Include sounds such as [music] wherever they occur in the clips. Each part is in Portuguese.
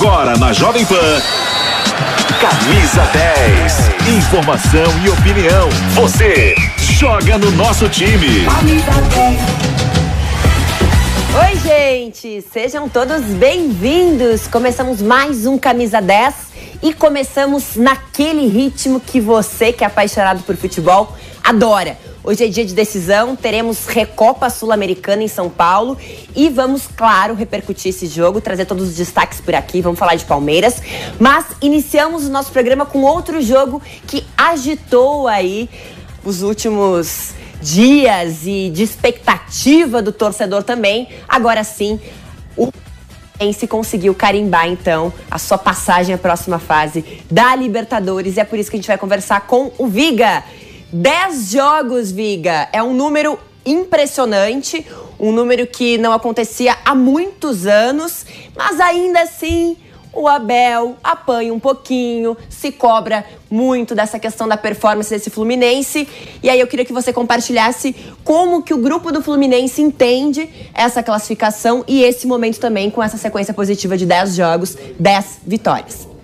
Agora na Jovem Pan. Camisa 10. Informação e opinião. Você joga no nosso time. Oi, gente! Sejam todos bem-vindos! Começamos mais um Camisa 10 e começamos naquele ritmo que você, que é apaixonado por futebol, adora. Hoje é dia de decisão, teremos Recopa Sul-Americana em São Paulo e vamos, claro, repercutir esse jogo, trazer todos os destaques por aqui, vamos falar de Palmeiras. Mas iniciamos o nosso programa com outro jogo que agitou aí os últimos dias e de expectativa do torcedor também. Agora sim, o se conseguiu carimbar então a sua passagem à próxima fase da Libertadores e é por isso que a gente vai conversar com o Viga. 10 jogos, Viga. É um número impressionante, um número que não acontecia há muitos anos, mas ainda assim o Abel apanha um pouquinho, se cobra muito dessa questão da performance desse Fluminense. E aí eu queria que você compartilhasse como que o grupo do Fluminense entende essa classificação e esse momento também com essa sequência positiva de 10 jogos, 10 vitórias.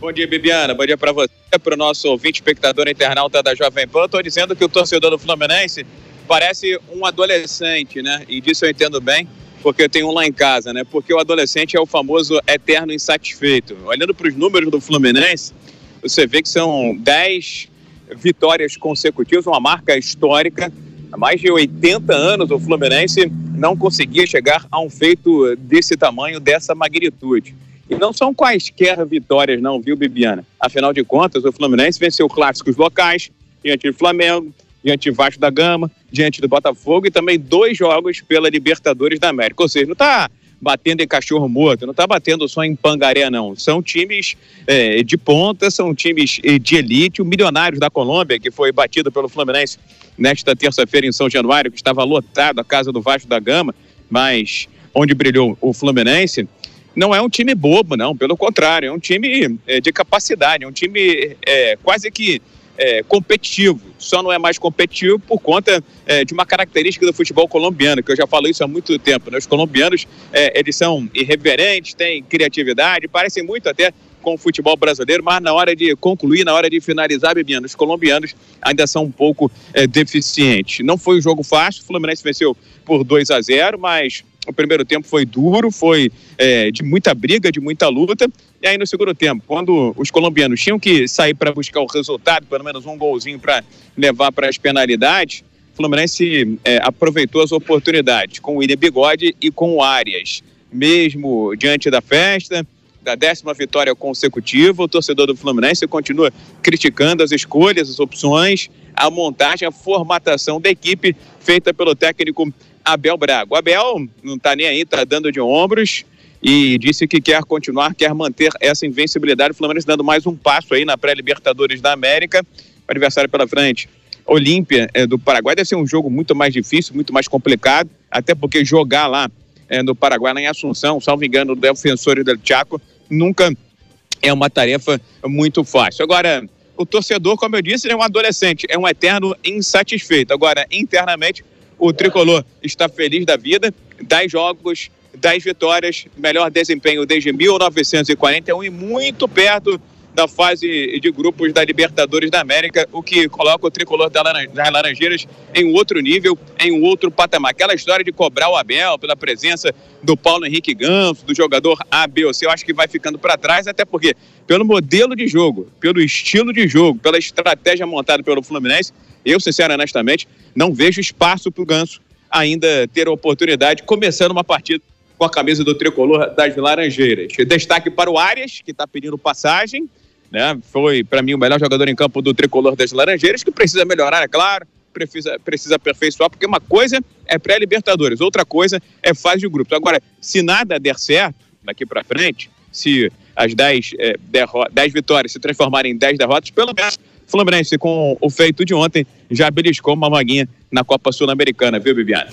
Bom dia, Bibiana. Bom dia para você, para o nosso ouvinte, espectador internauta da Jovem Pan. Estou dizendo que o torcedor do Fluminense parece um adolescente, né? E disso eu entendo bem, porque eu tenho um lá em casa, né? Porque o adolescente é o famoso eterno insatisfeito. Olhando para os números do Fluminense, você vê que são 10 vitórias consecutivas, uma marca histórica. Há mais de 80 anos o Fluminense não conseguia chegar a um feito desse tamanho, dessa magnitude. E não são quaisquer vitórias, não, viu, Bibiana? Afinal de contas, o Fluminense venceu clássicos locais, diante do Flamengo, diante do Vasco da Gama, diante do Botafogo e também dois jogos pela Libertadores da América. Ou seja, não está batendo em cachorro morto, não está batendo só em pangaré, não. São times é, de ponta, são times é, de elite. O Milionários da Colômbia, que foi batido pelo Fluminense nesta terça-feira em São Januário, que estava lotado a casa do Vasco da Gama, mas onde brilhou o Fluminense, não é um time bobo, não. Pelo contrário, é um time é, de capacidade, é um time é, quase que é, competitivo. Só não é mais competitivo por conta é, de uma característica do futebol colombiano, que eu já falo isso há muito tempo. Né? Os colombianos, é, eles são irreverentes, têm criatividade, parecem muito até com o futebol brasileiro, mas na hora de concluir, na hora de finalizar, Bebiano, os colombianos ainda são um pouco é, deficientes. Não foi um jogo fácil, o Fluminense venceu por 2 a 0, mas o primeiro tempo foi duro, foi é, de muita briga, de muita luta. E aí no segundo tempo, quando os colombianos tinham que sair para buscar o resultado, pelo menos um golzinho para levar para as penalidades, o Fluminense é, aproveitou as oportunidades com o William Bigode e com o Arias. Mesmo diante da festa, da décima vitória consecutiva, o torcedor do Fluminense continua criticando as escolhas, as opções, a montagem, a formatação da equipe feita pelo técnico Abel Braga. O Abel não está nem aí, está dando de ombros e disse que quer continuar, quer manter essa invencibilidade. O Fluminense dando mais um passo aí na pré-Libertadores da América. O adversário pela frente. Olímpia é, do Paraguai deve ser um jogo muito mais difícil, muito mais complicado, até porque jogar lá é, no Paraguai, lá em Assunção, salvo engano, do Defensor del Chaco, nunca é uma tarefa muito fácil. Agora, o torcedor, como eu disse, é um adolescente, é um eterno insatisfeito. Agora, internamente, o tricolor está feliz da vida. 10 jogos, 10 vitórias, melhor desempenho desde 1941 e muito perto da fase de grupos da Libertadores da América, o que coloca o tricolor das Laranjeiras em outro nível, em outro patamar. Aquela história de cobrar o Abel pela presença do Paulo Henrique Ganso, do jogador A, B ou C, eu acho que vai ficando para trás, até porque, pelo modelo de jogo, pelo estilo de jogo, pela estratégia montada pelo Fluminense, eu, sinceramente, honestamente, não vejo espaço para o Ganso ainda ter a oportunidade, começando uma partida com a camisa do tricolor das Laranjeiras. Destaque para o Arias, que está pedindo passagem, né? Foi, para mim, o melhor jogador em campo do tricolor das Laranjeiras, que precisa melhorar, é claro, precisa, precisa aperfeiçoar, porque uma coisa é pré-Libertadores, outra coisa é fase de grupos. Agora, se nada der certo daqui para frente, se as 10 é, vitórias se transformarem em 10 derrotas, pelo menos Fluminense, com o feito de ontem, já beliscou uma vaguinha na Copa Sul-Americana, viu, Bibiana?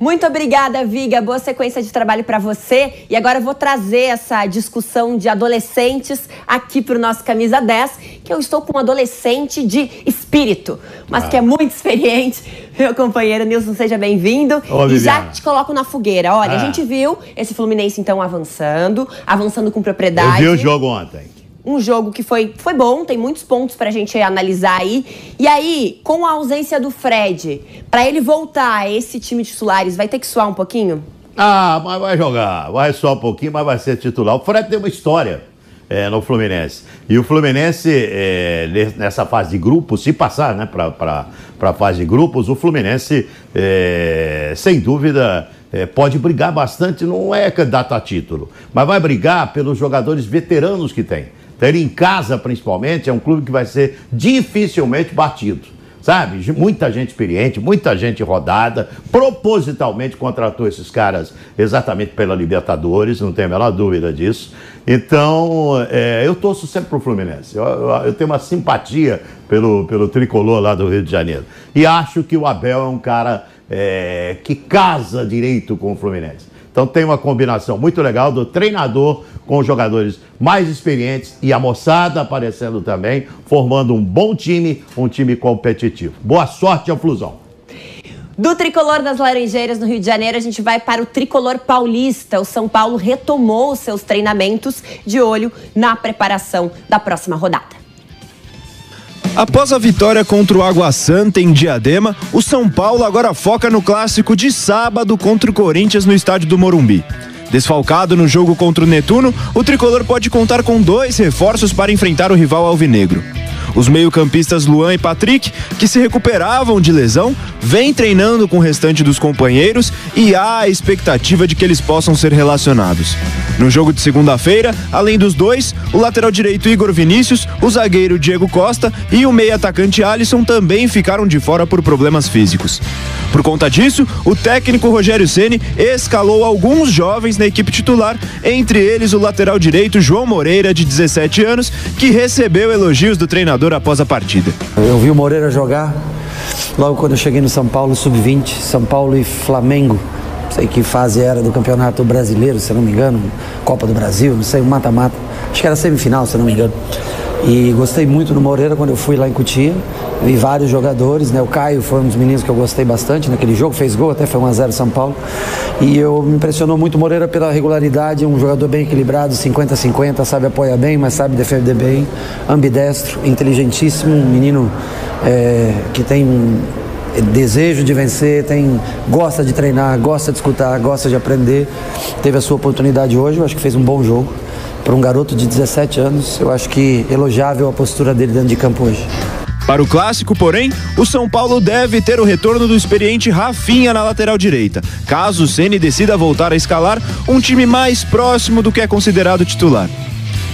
Muito obrigada, Viga. Boa sequência de trabalho para você. E agora eu vou trazer essa discussão de adolescentes aqui para o nosso Camisa 10, que eu estou com um adolescente de espírito, mas ah. que é muito experiente. Meu companheiro Nilson, seja bem-vindo. E já te coloco na fogueira. Olha, ah. a gente viu esse Fluminense então avançando, avançando com propriedade. Eu vi o jogo ontem um jogo que foi, foi bom, tem muitos pontos pra gente analisar aí. E aí, com a ausência do Fred, para ele voltar a esse time de titulares, vai ter que suar um pouquinho? Ah, mas vai jogar, vai suar um pouquinho, mas vai ser titular. O Fred tem uma história é, no Fluminense. E o Fluminense, é, nessa fase de grupos, se passar né, para a fase de grupos, o Fluminense, é, sem dúvida, é, pode brigar bastante, não é candidato a título, mas vai brigar pelos jogadores veteranos que tem ter em casa, principalmente, é um clube que vai ser dificilmente batido. Sabe? Muita gente experiente, muita gente rodada, propositalmente contratou esses caras exatamente pela Libertadores, não tenho a menor dúvida disso. Então, é, eu torço sempre pro Fluminense. Eu, eu, eu, tenho uma simpatia pelo, pelo tricolor lá do Rio de Janeiro. E acho que o Abel é um cara é, que casa direito com o Fluminense. Então tem uma combinação muito legal do treinador com os jogadores mais experientes e a moçada aparecendo também, formando um bom time, um time competitivo. Boa sorte ao Flusão. Do tricolor das Laranjeiras no Rio de Janeiro, a gente vai para o tricolor paulista. O São Paulo retomou seus treinamentos de olho na preparação da próxima rodada. Após a vitória contra o Água Santa em Diadema, o São Paulo agora foca no clássico de sábado contra o Corinthians no estádio do Morumbi. Desfalcado no jogo contra o Netuno, o tricolor pode contar com dois reforços para enfrentar o rival alvinegro. Os meio-campistas Luan e Patrick, que se recuperavam de lesão, vêm treinando com o restante dos companheiros e há a expectativa de que eles possam ser relacionados. No jogo de segunda-feira, além dos dois, o lateral direito Igor Vinícius, o zagueiro Diego Costa e o meio-atacante Alisson também ficaram de fora por problemas físicos. Por conta disso, o técnico Rogério Ceni escalou alguns jovens na equipe titular, entre eles o lateral direito João Moreira, de 17 anos, que recebeu elogios do treinador após a partida. Eu vi o Moreira jogar logo quando eu cheguei no São Paulo Sub-20, São Paulo e Flamengo. Não sei que fase era do Campeonato Brasileiro, se não me engano, Copa do Brasil, não sei, mata-mata. Acho que era semifinal, se não me engano. E gostei muito do Moreira quando eu fui lá em Cutia. Vi vários jogadores, né? O Caio foi um dos meninos que eu gostei bastante naquele jogo, fez gol, até foi 1x0 São Paulo. E eu me impressionou muito o Moreira pela regularidade, um jogador bem equilibrado, 50-50, sabe apoiar bem, mas sabe defender bem, ambidestro, inteligentíssimo, um menino é, que tem desejo de vencer, tem gosta de treinar, gosta de escutar, gosta de aprender. Teve a sua oportunidade hoje, eu acho que fez um bom jogo para um garoto de 17 anos, eu acho que elogiável a postura dele dentro de campo hoje. Para o clássico, porém, o São Paulo deve ter o retorno do experiente Rafinha na lateral direita, caso o Ceni decida voltar a escalar um time mais próximo do que é considerado titular.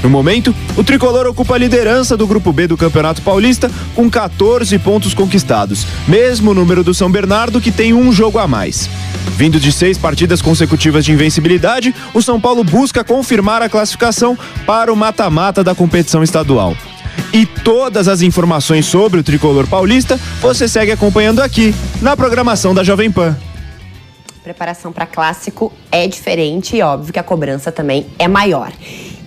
No momento, o tricolor ocupa a liderança do grupo B do Campeonato Paulista com 14 pontos conquistados, mesmo número do São Bernardo que tem um jogo a mais. Vindo de seis partidas consecutivas de invencibilidade, o São Paulo busca confirmar a classificação para o mata-mata da competição estadual. E todas as informações sobre o tricolor paulista você segue acompanhando aqui na programação da Jovem Pan. Preparação para clássico é diferente e óbvio que a cobrança também é maior.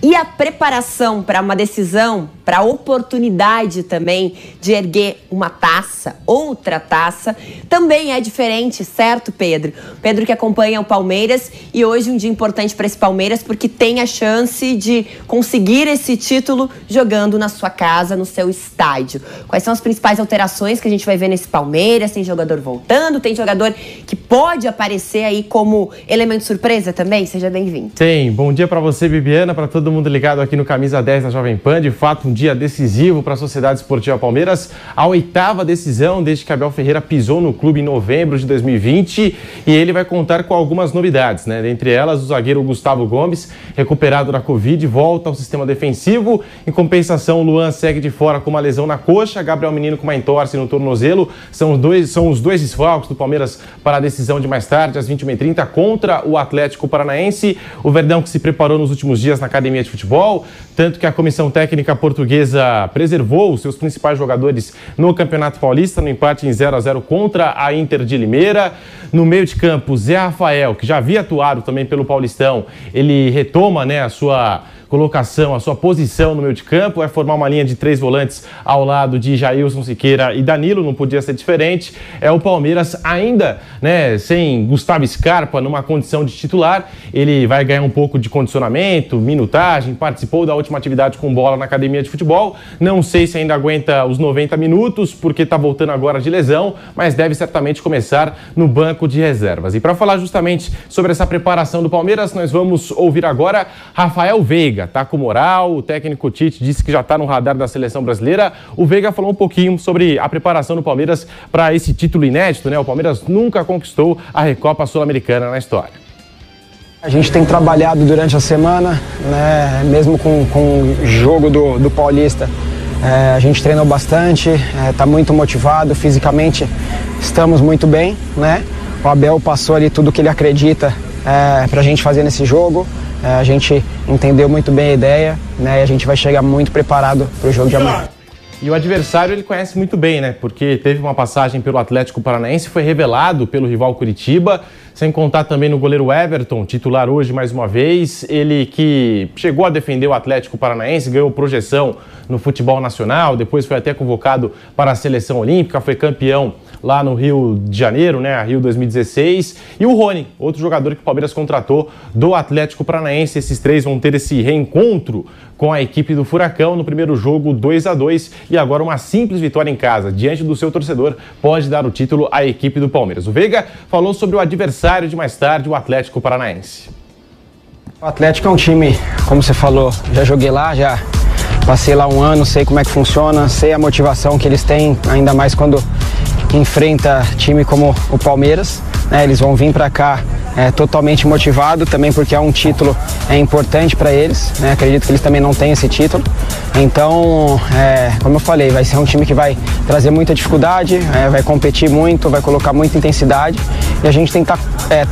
E a preparação para uma decisão, para a oportunidade também de erguer uma taça, outra taça, também é diferente, certo, Pedro? Pedro que acompanha o Palmeiras e hoje um dia importante para esse Palmeiras porque tem a chance de conseguir esse título jogando na sua casa, no seu estádio. Quais são as principais alterações que a gente vai ver nesse Palmeiras? Tem jogador voltando, tem jogador que pode aparecer aí como elemento surpresa também? Seja bem-vindo. Tem. Bom dia para você, Bibiana, para todo todo mundo ligado aqui no Camisa 10 da Jovem Pan. De fato, um dia decisivo para a Sociedade Esportiva Palmeiras. A oitava decisão desde que Abel Ferreira pisou no clube em novembro de 2020 e ele vai contar com algumas novidades, né? Dentre elas, o zagueiro Gustavo Gomes, recuperado da Covid, volta ao sistema defensivo. Em compensação, o Luan segue de fora com uma lesão na coxa, Gabriel Menino com uma entorse no tornozelo. São os dois, são os dois desfalques do Palmeiras para a decisão de mais tarde, às 21h30, contra o Atlético Paranaense. O Verdão que se preparou nos últimos dias na academia academia de futebol, tanto que a comissão técnica portuguesa preservou os seus principais jogadores no Campeonato Paulista, no empate em 0 a 0 contra a Inter de Limeira. No meio de campo, Zé Rafael, que já havia atuado também pelo Paulistão, ele retoma né, a sua colocação, a sua posição no meio de campo, é formar uma linha de três volantes ao lado de Jailson Siqueira e Danilo, não podia ser diferente. É o Palmeiras ainda, né, sem Gustavo Scarpa numa condição de titular, ele vai ganhar um pouco de condicionamento, minutagem, participou da última atividade com bola na academia de futebol. Não sei se ainda aguenta os 90 minutos, porque está voltando agora de lesão, mas deve certamente começar no banco de reservas. E para falar justamente sobre essa preparação do Palmeiras, nós vamos ouvir agora Rafael Veiga Veiga tá com moral, o técnico Tite disse que já está no radar da seleção brasileira. O Veiga falou um pouquinho sobre a preparação do Palmeiras para esse título inédito, né? O Palmeiras nunca conquistou a Recopa Sul-Americana na história. A gente tem trabalhado durante a semana, né, mesmo com, com o jogo do, do Paulista. É, a gente treinou bastante, está é, muito motivado, fisicamente estamos muito bem. Né? O Abel passou ali tudo que ele acredita é, para a gente fazer nesse jogo. É, a gente entendeu muito bem a ideia né, e a gente vai chegar muito preparado para o jogo de amanhã. E o adversário ele conhece muito bem, né? Porque teve uma passagem pelo Atlético Paranaense, foi revelado pelo rival Curitiba, sem contar também no goleiro Everton, titular hoje mais uma vez. Ele que chegou a defender o Atlético Paranaense, ganhou projeção no futebol nacional, depois foi até convocado para a seleção olímpica, foi campeão lá no Rio de Janeiro, né, Rio 2016, e o Rony, outro jogador que o Palmeiras contratou do Atlético Paranaense. Esses três vão ter esse reencontro com a equipe do Furacão no primeiro jogo 2 a 2 e agora uma simples vitória em casa diante do seu torcedor pode dar o título à equipe do Palmeiras. O Veiga falou sobre o adversário de mais tarde, o Atlético Paranaense. O Atlético é um time, como você falou, já joguei lá, já passei lá um ano, sei como é que funciona, sei a motivação que eles têm, ainda mais quando enfrenta time como o Palmeiras. Né? Eles vão vir para cá é, totalmente motivado, também porque é um título é importante para eles. Né? Acredito que eles também não têm esse título. Então, é, como eu falei, vai ser um time que vai trazer muita dificuldade, é, vai competir muito, vai colocar muita intensidade e a gente tem que tá,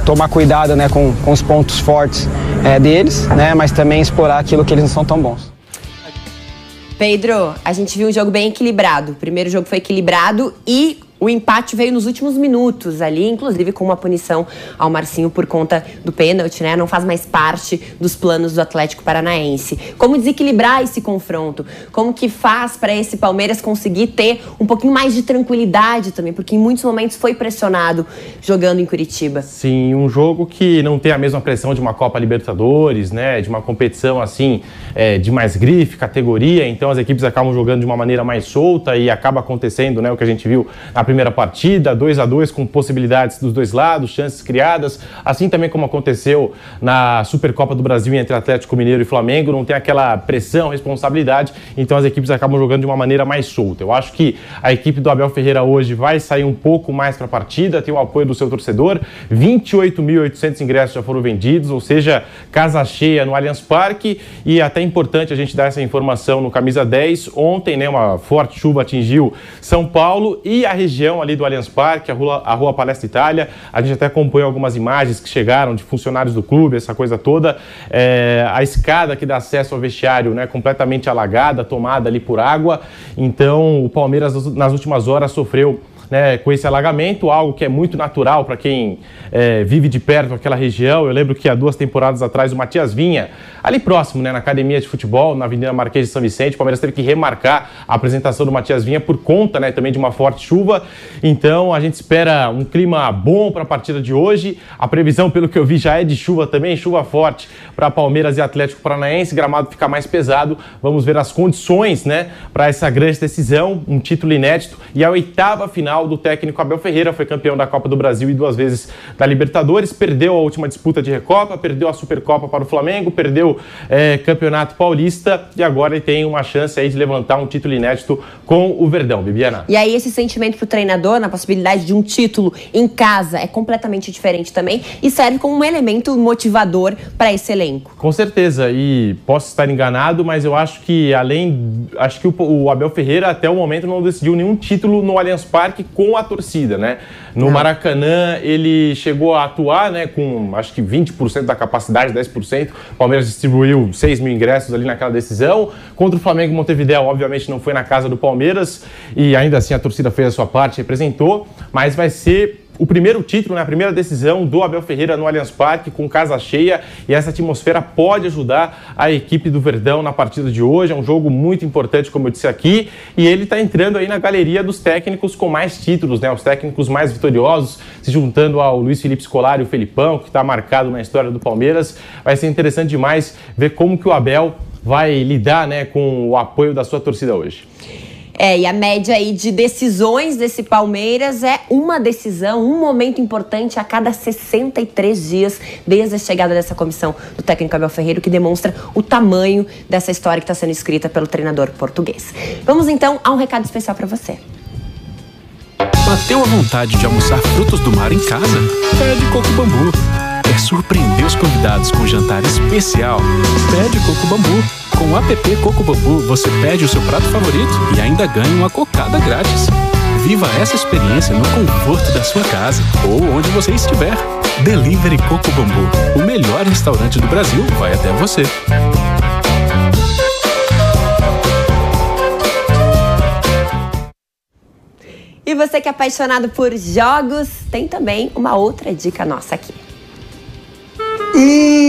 tomar cuidado né, com, com os pontos fortes é, deles, né, mas também explorar aquilo que eles não são tão bons. Pedro, a gente viu um jogo bem equilibrado. O primeiro jogo foi equilibrado e o empate veio nos últimos minutos ali, inclusive com uma punição ao Marcinho por conta do pênalti, né? Não faz mais parte dos planos do Atlético Paranaense. Como desequilibrar esse confronto? Como que faz para esse Palmeiras conseguir ter um pouquinho mais de tranquilidade também? Porque em muitos momentos foi pressionado jogando em Curitiba. Sim, um jogo que não tem a mesma pressão de uma Copa Libertadores, né? De uma competição assim, é, de mais grife, categoria. Então as equipes acabam jogando de uma maneira mais solta e acaba acontecendo, né? O que a gente viu na primeira partida, 2 a 2 com possibilidades dos dois lados, chances criadas, assim também como aconteceu na Supercopa do Brasil entre Atlético Mineiro e Flamengo, não tem aquela pressão, responsabilidade, então as equipes acabam jogando de uma maneira mais solta. Eu acho que a equipe do Abel Ferreira hoje vai sair um pouco mais para a partida, tem o apoio do seu torcedor, 28.800 ingressos já foram vendidos, ou seja, casa cheia no Allianz Parque e é até importante a gente dar essa informação no camisa 10. Ontem, né, uma forte chuva atingiu São Paulo e a região região ali do Allianz Parque, a rua, a rua Palestra Itália. A gente até acompanhou algumas imagens que chegaram de funcionários do clube, essa coisa toda. É, a escada que dá acesso ao vestiário né, completamente alagada, tomada ali por água. Então, o Palmeiras, nas últimas horas, sofreu né, com esse alagamento, algo que é muito natural para quem é, vive de perto aquela região. Eu lembro que há duas temporadas atrás o Matias Vinha, ali próximo, né, na academia de futebol, na Avenida Marquês de São Vicente, o Palmeiras teve que remarcar a apresentação do Matias Vinha por conta né, também de uma forte chuva. Então a gente espera um clima bom para a partida de hoje. A previsão, pelo que eu vi, já é de chuva também, chuva forte para Palmeiras e Atlético Paranaense. Gramado fica mais pesado. Vamos ver as condições né, para essa grande decisão, um título inédito e a oitava final do técnico Abel Ferreira, foi campeão da Copa do Brasil e duas vezes da Libertadores, perdeu a última disputa de Recopa, perdeu a Supercopa para o Flamengo, perdeu é, Campeonato Paulista e agora ele tem uma chance aí de levantar um título inédito com o Verdão, Bibiana. E aí esse sentimento para o treinador na possibilidade de um título em casa é completamente diferente também e serve como um elemento motivador para esse elenco. Com certeza, e posso estar enganado, mas eu acho que além, acho que o, o Abel Ferreira até o momento não decidiu nenhum título no Allianz Parque com a torcida, né? No Maracanã ele chegou a atuar, né, com acho que 20% da capacidade, 10%. O Palmeiras distribuiu 6 mil ingressos ali naquela decisão. Contra o Flamengo Montevideo, obviamente não foi na casa do Palmeiras e ainda assim a torcida fez a sua parte, representou, mas vai ser o primeiro título, né, a primeira decisão do Abel Ferreira no Allianz Parque, com casa cheia, e essa atmosfera pode ajudar a equipe do Verdão na partida de hoje. É um jogo muito importante, como eu disse aqui, e ele está entrando aí na galeria dos técnicos com mais títulos, né, os técnicos mais vitoriosos, se juntando ao Luiz Felipe Scolari o Felipão, que está marcado na história do Palmeiras. Vai ser interessante demais ver como que o Abel vai lidar né, com o apoio da sua torcida hoje. É, e a média aí de decisões desse Palmeiras é uma decisão, um momento importante a cada 63 dias desde a chegada dessa comissão do técnico Abel Ferreira, que demonstra o tamanho dessa história que está sendo escrita pelo treinador português. Vamos então a um recado especial para você. Bateu a vontade de almoçar frutos do mar em casa? Pede Coco Bambu. Quer surpreender os convidados com um jantar especial? Pede Coco Bambu. Com o app Coco Bambu, você pede o seu prato favorito e ainda ganha uma cocada grátis. Viva essa experiência no conforto da sua casa ou onde você estiver. Delivery Coco Bambu, o melhor restaurante do Brasil, vai até você. E você que é apaixonado por jogos, tem também uma outra dica nossa aqui.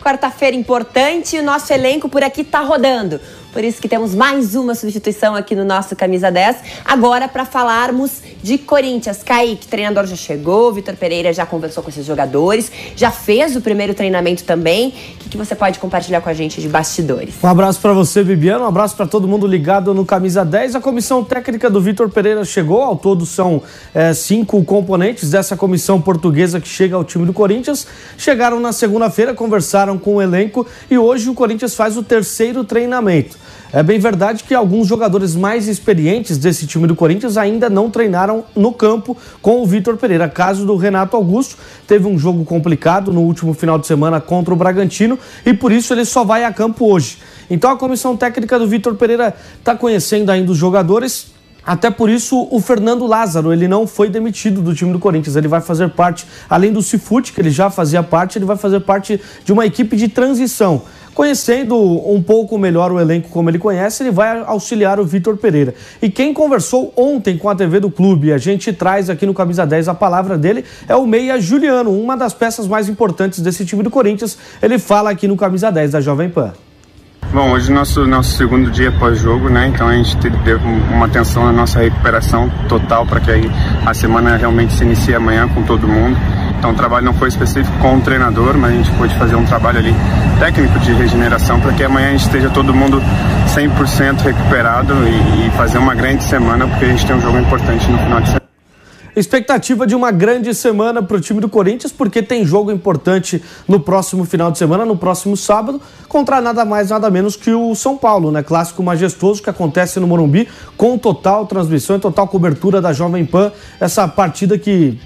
Quarta-feira importante e o nosso elenco por aqui tá rodando. Por isso que temos mais uma substituição aqui no nosso Camisa 10. Agora para falarmos de Corinthians. Kaique, treinador já chegou, Vitor Pereira já conversou com esses jogadores, já fez o primeiro treinamento também. O que, você pode compartilhar com a gente de bastidores? Um abraço para você, Bibiano. Um abraço para todo mundo ligado no Camisa 10. A comissão técnica do Vitor Pereira chegou. Ao todo são é, cinco componentes dessa comissão portuguesa que chega ao time do Corinthians. Chegaram na segunda-feira, conversaram com o elenco e hoje o Corinthians faz o terceiro treinamento. É bem verdade que alguns jogadores mais experientes desse time do Corinthians ainda não treinaram no campo com o Vitor Pereira. Caso do Renato Augusto, teve um jogo complicado no último final de semana contra o Bragantino e por isso ele só vai a campo hoje. Então a comissão técnica do Vitor Pereira está conhecendo ainda os jogadores, até por isso, o Fernando Lázaro, ele não foi demitido do time do Corinthians. Ele vai fazer parte, além do Cifute, que ele já fazia parte, ele vai fazer parte de uma equipe de transição. Conhecendo um pouco melhor o elenco como ele conhece, ele vai auxiliar o Vitor Pereira. E quem conversou ontem com a TV do clube, a gente traz aqui no Camisa 10 a palavra dele, é o Meia Juliano, uma das peças mais importantes desse time do Corinthians. Ele fala aqui no Camisa 10 da Jovem Pan. Bom, hoje é nosso nosso segundo dia pós-jogo, né? Então a gente deu uma atenção na nossa recuperação total para que a semana realmente se inicie amanhã com todo mundo. Então o trabalho não foi específico com o treinador, mas a gente pôde fazer um trabalho ali técnico de regeneração para que amanhã a gente esteja todo mundo 100% recuperado e, e fazer uma grande semana, porque a gente tem um jogo importante no final de semana. Expectativa de uma grande semana para o time do Corinthians, porque tem jogo importante no próximo final de semana, no próximo sábado, contra nada mais, nada menos que o São Paulo, né? Clássico majestoso que acontece no Morumbi, com total transmissão e total cobertura da Jovem Pan. Essa partida que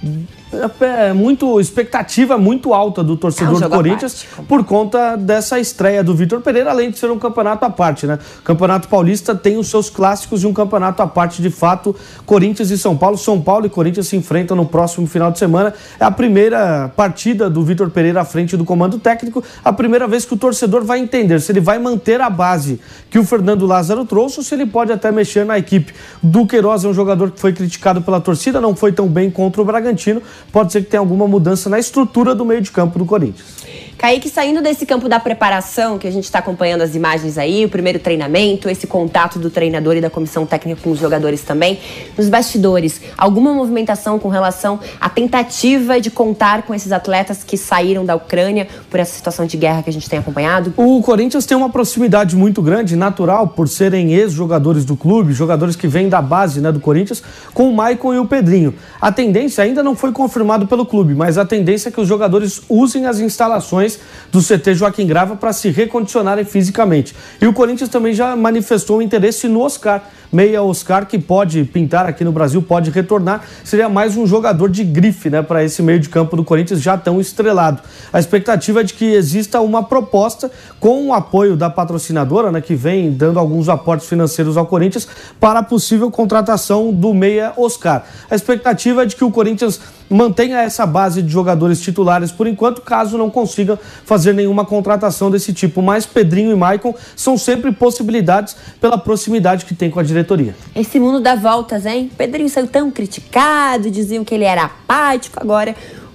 muito expectativa muito alta do torcedor é um do Corinthians por conta dessa estreia do Vitor Pereira, além de ser um campeonato à parte, né? O Campeonato Paulista tem os seus clássicos e um campeonato à parte, de fato, Corinthians e São Paulo. São Paulo e Corinthians se enfrentam no próximo final de semana. É a primeira partida do Vitor Pereira à frente do comando técnico, a primeira vez que o torcedor vai entender se ele vai manter a base que o Fernando Lázaro trouxe ou se ele pode até mexer na equipe. Do Queiroz é um jogador que foi criticado pela torcida, não foi tão bem contra o Bragantino, pode ser que tenha alguma mudança na estrutura do meio de campo do Corinthians. Kaique, saindo desse campo da preparação, que a gente está acompanhando as imagens aí, o primeiro treinamento, esse contato do treinador e da comissão técnica com os jogadores também, nos bastidores, alguma movimentação com relação à tentativa de contar com esses atletas que saíram da Ucrânia por essa situação de guerra que a gente tem acompanhado? O Corinthians tem uma proximidade muito grande, natural, por serem ex-jogadores do clube, jogadores que vêm da base né, do Corinthians, com o Maicon e o Pedrinho. A tendência ainda não foi confirmado pelo clube, mas a tendência é que os jogadores usem as instalações do CT Joaquim Grava para se recondicionarem fisicamente. E o Corinthians também já manifestou interesse no Oscar meia Oscar que pode pintar aqui no Brasil, pode retornar, seria mais um jogador de grife, né, para esse meio de campo do Corinthians já tão estrelado. A expectativa é de que exista uma proposta com o apoio da patrocinadora, né, que vem dando alguns aportes financeiros ao Corinthians para a possível contratação do meia Oscar. A expectativa é de que o Corinthians mantenha essa base de jogadores titulares por enquanto, caso não consiga fazer nenhuma contratação desse tipo. Mas Pedrinho e Maicon são sempre possibilidades pela proximidade que tem com a diretoria. Esse mundo dá voltas, hein? Pedrinho saiu tão criticado, diziam que ele era apático, agora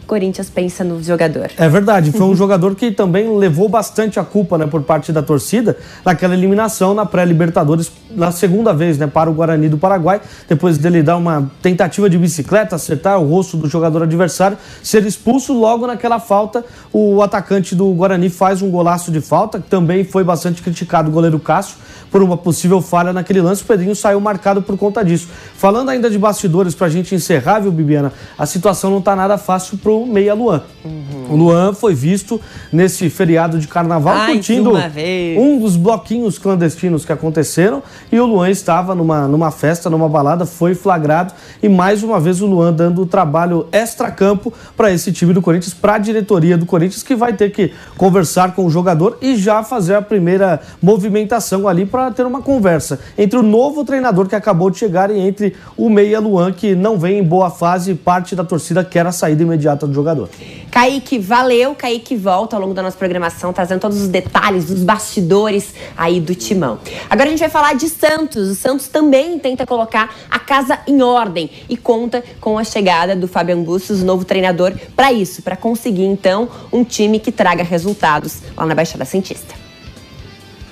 Corinthians pensa no jogador. É verdade, foi um jogador que também levou bastante a culpa né, por parte da torcida naquela eliminação na pré-Libertadores, na segunda vez, né, para o Guarani do Paraguai, depois dele dar uma tentativa de bicicleta, acertar o rosto do jogador adversário, ser expulso logo naquela falta, o atacante do Guarani faz um golaço de falta, que também foi bastante criticado o goleiro Cássio por uma possível falha naquele lance, o Pedrinho saiu marcado por conta disso. Falando ainda de bastidores, para a gente encerrar, viu, Bibiana, a situação não está nada fácil Meia Luan. Uhum. O Luan foi visto nesse feriado de carnaval Mais curtindo um dos bloquinhos clandestinos que aconteceram e o Luan estava numa, numa festa, numa balada, foi flagrado e mais uma vez o Luan dando trabalho extra-campo para esse time do Corinthians, para a diretoria do Corinthians, que vai ter que conversar com o jogador e já fazer a primeira movimentação ali para ter uma conversa entre o novo treinador que acabou de chegar e entre o Meia Luan, que não vem em boa fase e parte da torcida quer a saída imediata do jogador. Kaique, valeu. Kaique volta ao longo da nossa programação, trazendo todos os detalhes dos bastidores aí do timão. Agora a gente vai falar de Santos. O Santos também tenta colocar a casa em ordem e conta com a chegada do Fabian Bustos, novo treinador, para isso, para conseguir então um time que traga resultados lá na Baixada Santista.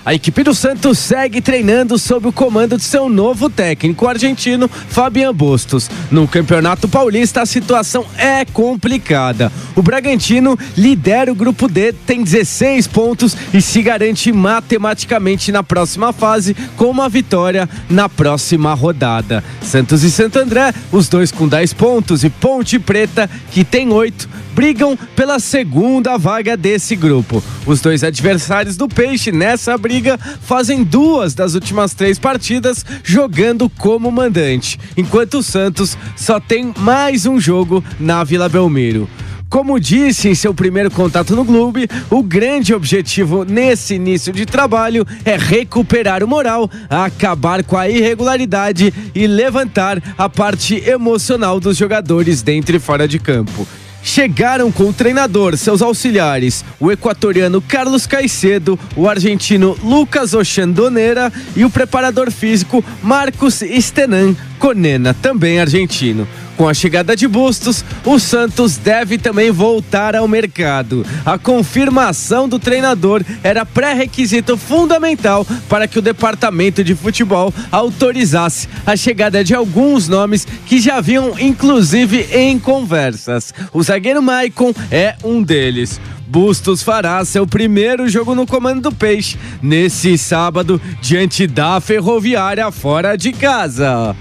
A equipe do Santos segue treinando sob o comando de seu novo técnico argentino, Fabian Bustos. No Campeonato Paulista, a situação é complicada. O Bragantino lidera o grupo D, tem 16 pontos e se garante matematicamente na próxima fase com uma vitória na próxima rodada. Santos e Santo André, os dois com 10 pontos e Ponte Preta, que tem 8, brigam pela segunda vaga desse grupo. Os dois adversários do Peixe nessa briga Liga fazem duas das últimas três partidas jogando como mandante, enquanto o Santos só tem mais um jogo na Vila Belmiro. Como disse em seu primeiro contato no clube, o grande objetivo nesse início de trabalho é recuperar o moral, acabar com a irregularidade e levantar a parte emocional dos jogadores dentro e fora de campo chegaram com o treinador, seus auxiliares, o equatoriano Carlos Caicedo, o argentino Lucas Ochandonera e o preparador físico Marcos Stenan Conena, também argentino. Com a chegada de Bustos, o Santos deve também voltar ao mercado. A confirmação do treinador era pré-requisito fundamental para que o departamento de futebol autorizasse a chegada de alguns nomes que já haviam inclusive em conversas. O zagueiro Maicon é um deles. Bustos fará seu primeiro jogo no comando do Peixe nesse sábado diante da Ferroviária fora de casa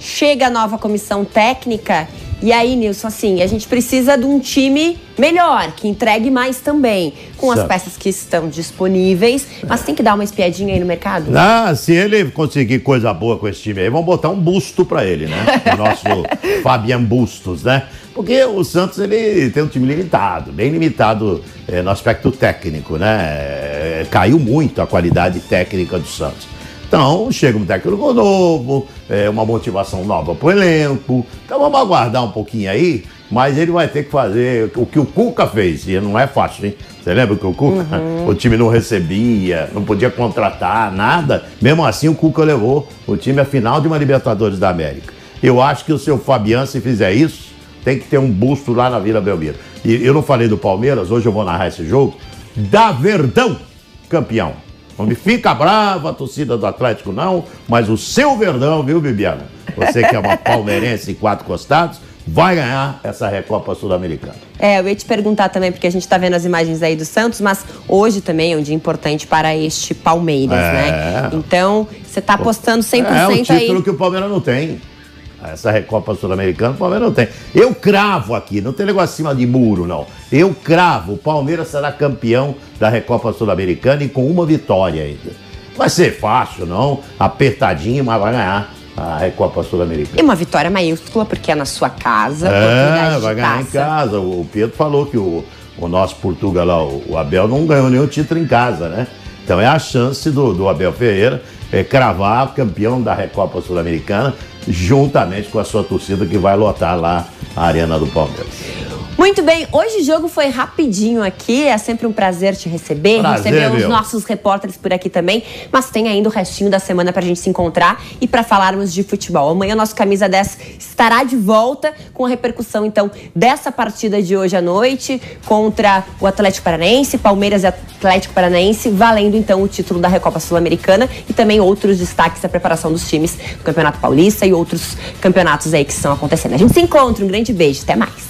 chega a nova comissão técnica. E aí, Nilson, assim, a gente precisa de um time melhor, que entregue mais também, com certo. as peças que estão disponíveis, mas tem que dar uma espiadinha aí no mercado. Ah, se ele conseguir coisa boa com esse time aí, vamos botar um busto para ele, né? O nosso [laughs] Fabian Bustos, né? Porque o Santos ele tem um time limitado, bem limitado é, no aspecto técnico, né? É, caiu muito a qualidade técnica do Santos. Então, chega um técnico novo, é, uma motivação nova para o elenco. Então, vamos aguardar um pouquinho aí, mas ele vai ter que fazer o que o Cuca fez, e não é fácil, hein? Você lembra que o Cuca, uhum. o time não recebia, não podia contratar nada. Mesmo assim, o Cuca levou o time à final de uma Libertadores da América. Eu acho que o seu Fabiano, se fizer isso, tem que ter um busto lá na Vila Belmiro. E eu não falei do Palmeiras, hoje eu vou narrar esse jogo. Da Verdão, campeão. Onde fica brava a torcida do Atlético, não, mas o seu Verdão, viu, Bibiana? Você que é uma palmeirense em quatro costados, vai ganhar essa Recopa Sul-Americana. É, eu ia te perguntar também, porque a gente está vendo as imagens aí do Santos, mas hoje também é um dia importante para este Palmeiras, É. né? Então, você está apostando 100% É o título aí. que o Palmeiras não tem. Essa Recopa Sul-Americana o Palmeiras não tem. Eu cravo aqui, não tem negócio acima de muro, não. Eu cravo, o Palmeiras será campeão da Recopa Sul-Americana e com uma vitória ainda. Vai ser fácil, não, apertadinho, mas vai ganhar a Recopa E Sul-Americana. uma vitória maiúscula, porque é na sua casa, É, vai ganhar em casa. O Pedro falou que o, o nosso Portugal lá, o, o Abel, não ganhou nenhum título em casa, né? Então é a chance do, do Abel Ferreira é, cravar campeão da Recopa Sul-Americana, juntamente com a sua torcida que vai lotar lá a Arena do Palmeiras. Muito bem, hoje o jogo foi rapidinho aqui, é sempre um prazer te receber, Prazer, receber os meu. nossos repórteres por aqui também, mas tem ainda o restinho da semana pra gente se encontrar e pra falarmos de futebol. Amanhã nosso Camisa 10 estará de volta com a repercussão então dessa partida de hoje à noite contra o Atlético Paranaense, Palmeiras e Atlético Paranaense, valendo então o título da Recopa Sul-Americana e também outros destaques da preparação dos times do Campeonato Paulista e outros campeonatos aí que estão acontecendo. A gente se encontra, um grande beijo, até mais.